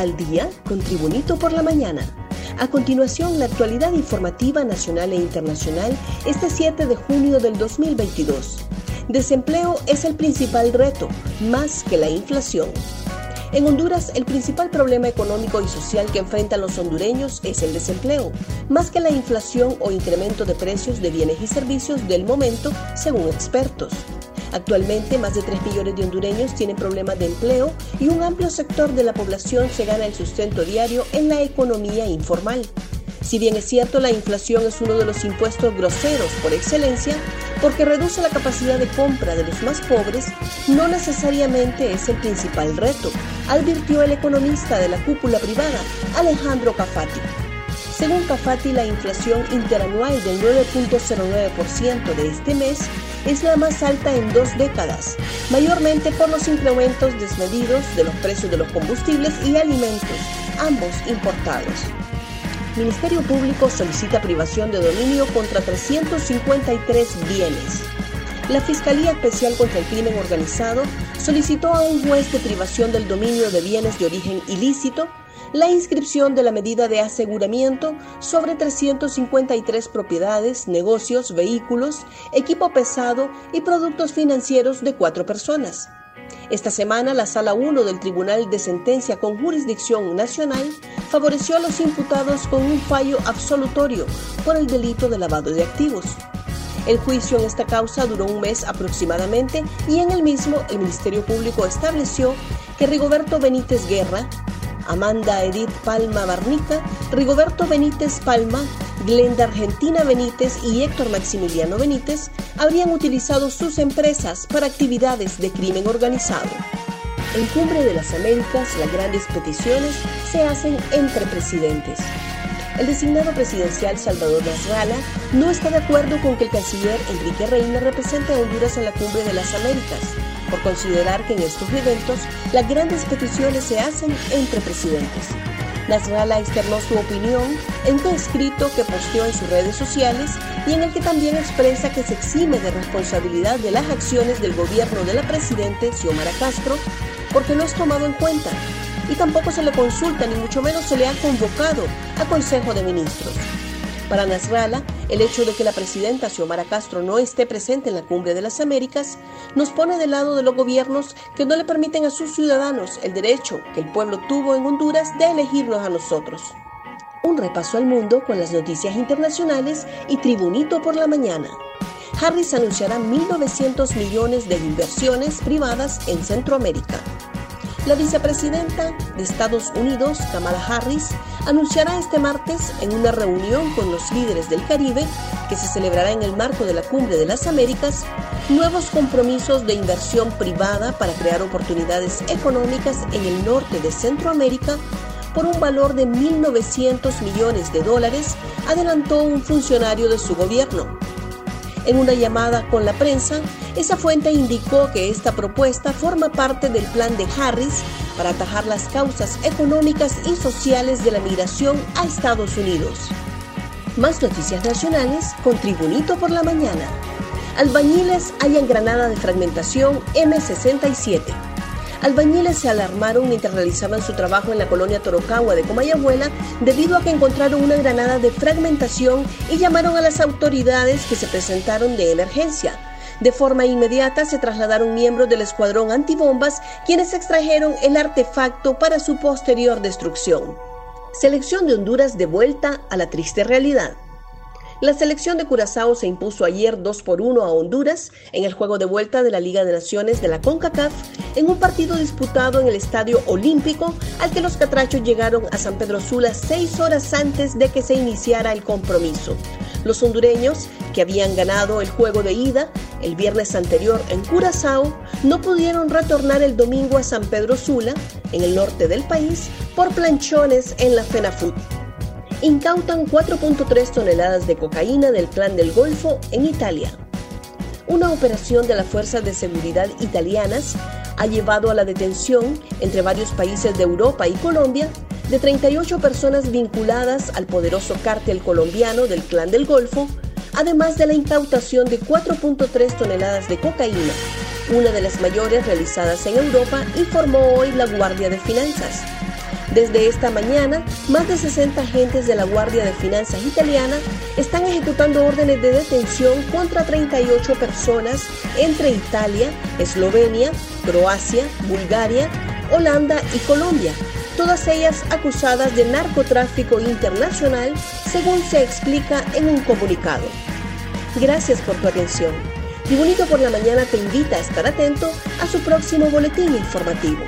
al día con Tribunito por la mañana. A continuación, la actualidad informativa nacional e internacional este 7 de junio del 2022. Desempleo es el principal reto, más que la inflación. En Honduras, el principal problema económico y social que enfrentan los hondureños es el desempleo, más que la inflación o incremento de precios de bienes y servicios del momento, según expertos. Actualmente, más de 3 millones de hondureños tienen problemas de empleo y un amplio sector de la población se gana el sustento diario en la economía informal. Si bien es cierto, la inflación es uno de los impuestos groseros por excelencia, porque reduce la capacidad de compra de los más pobres, no necesariamente es el principal reto, advirtió el economista de la cúpula privada, Alejandro Cafati. Según Cafati, la inflación interanual del 9.09% de este mes es la más alta en dos décadas, mayormente por los incrementos desmedidos de los precios de los combustibles y alimentos, ambos importados. Ministerio Público solicita privación de dominio contra 353 bienes. La Fiscalía Especial contra el Crimen Organizado solicitó a un juez de privación del dominio de bienes de origen ilícito la inscripción de la medida de aseguramiento sobre 353 propiedades, negocios, vehículos, equipo pesado y productos financieros de cuatro personas. Esta semana, la Sala 1 del Tribunal de Sentencia con Jurisdicción Nacional favoreció a los imputados con un fallo absolutorio por el delito de lavado de activos. El juicio en esta causa duró un mes aproximadamente y en el mismo el Ministerio Público estableció que Rigoberto Benítez Guerra, Amanda Edith Palma Barnica, Rigoberto Benítez Palma, Glenda Argentina Benítez y Héctor Maximiliano Benítez habrían utilizado sus empresas para actividades de crimen organizado. En Cumbre de las Américas, las grandes peticiones se hacen entre presidentes. El designado presidencial Salvador Nasralla no está de acuerdo con que el canciller Enrique Reina represente a Honduras en la Cumbre de las Américas, por considerar que en estos eventos las grandes peticiones se hacen entre presidentes. Nasralla externó su opinión en un escrito que posteó en sus redes sociales y en el que también expresa que se exime de responsabilidad de las acciones del gobierno de la presidente Xiomara Castro porque no es tomado en cuenta y tampoco se le consulta ni mucho menos se le ha convocado a Consejo de Ministros. Para Nasralla, el hecho de que la presidenta Xiomara Castro no esté presente en la Cumbre de las Américas nos pone del lado de los gobiernos que no le permiten a sus ciudadanos el derecho que el pueblo tuvo en Honduras de elegirnos a nosotros. Un repaso al mundo con las noticias internacionales y Tribunito por la mañana. Harris anunciará 1.900 millones de inversiones privadas en Centroamérica. La vicepresidenta de Estados Unidos, Kamala Harris, anunciará este martes en una reunión con los líderes del Caribe, que se celebrará en el marco de la Cumbre de las Américas, nuevos compromisos de inversión privada para crear oportunidades económicas en el norte de Centroamérica por un valor de 1.900 millones de dólares, adelantó un funcionario de su gobierno. En una llamada con la prensa, esa fuente indicó que esta propuesta forma parte del plan de Harris para atajar las causas económicas y sociales de la migración a Estados Unidos. Más noticias nacionales con Tribunito por la Mañana. Albañiles hallan granada de fragmentación M67. Albañiles se alarmaron mientras realizaban su trabajo en la colonia Torocagua de Comayagüela debido a que encontraron una granada de fragmentación y llamaron a las autoridades que se presentaron de emergencia. De forma inmediata se trasladaron miembros del escuadrón antibombas quienes extrajeron el artefacto para su posterior destrucción. Selección de Honduras de vuelta a la triste realidad. La selección de Curazao se impuso ayer 2 por 1 a Honduras en el juego de vuelta de la Liga de Naciones de la CONCACAF en un partido disputado en el Estadio Olímpico al que los catrachos llegaron a San Pedro Sula seis horas antes de que se iniciara el compromiso. Los hondureños, que habían ganado el juego de ida el viernes anterior en Curazao, no pudieron retornar el domingo a San Pedro Sula, en el norte del país, por planchones en la FENAFUT incautan 4.3 toneladas de cocaína del Clan del Golfo en Italia. Una operación de las fuerzas de seguridad italianas ha llevado a la detención entre varios países de Europa y Colombia de 38 personas vinculadas al poderoso cártel colombiano del Clan del Golfo, además de la incautación de 4.3 toneladas de cocaína, una de las mayores realizadas en Europa, informó hoy la Guardia de Finanzas. Desde esta mañana, más de 60 agentes de la Guardia de Finanzas italiana están ejecutando órdenes de detención contra 38 personas entre Italia, Eslovenia, Croacia, Bulgaria, Holanda y Colombia, todas ellas acusadas de narcotráfico internacional, según se explica en un comunicado. Gracias por tu atención. Y Bonito por la Mañana te invita a estar atento a su próximo boletín informativo.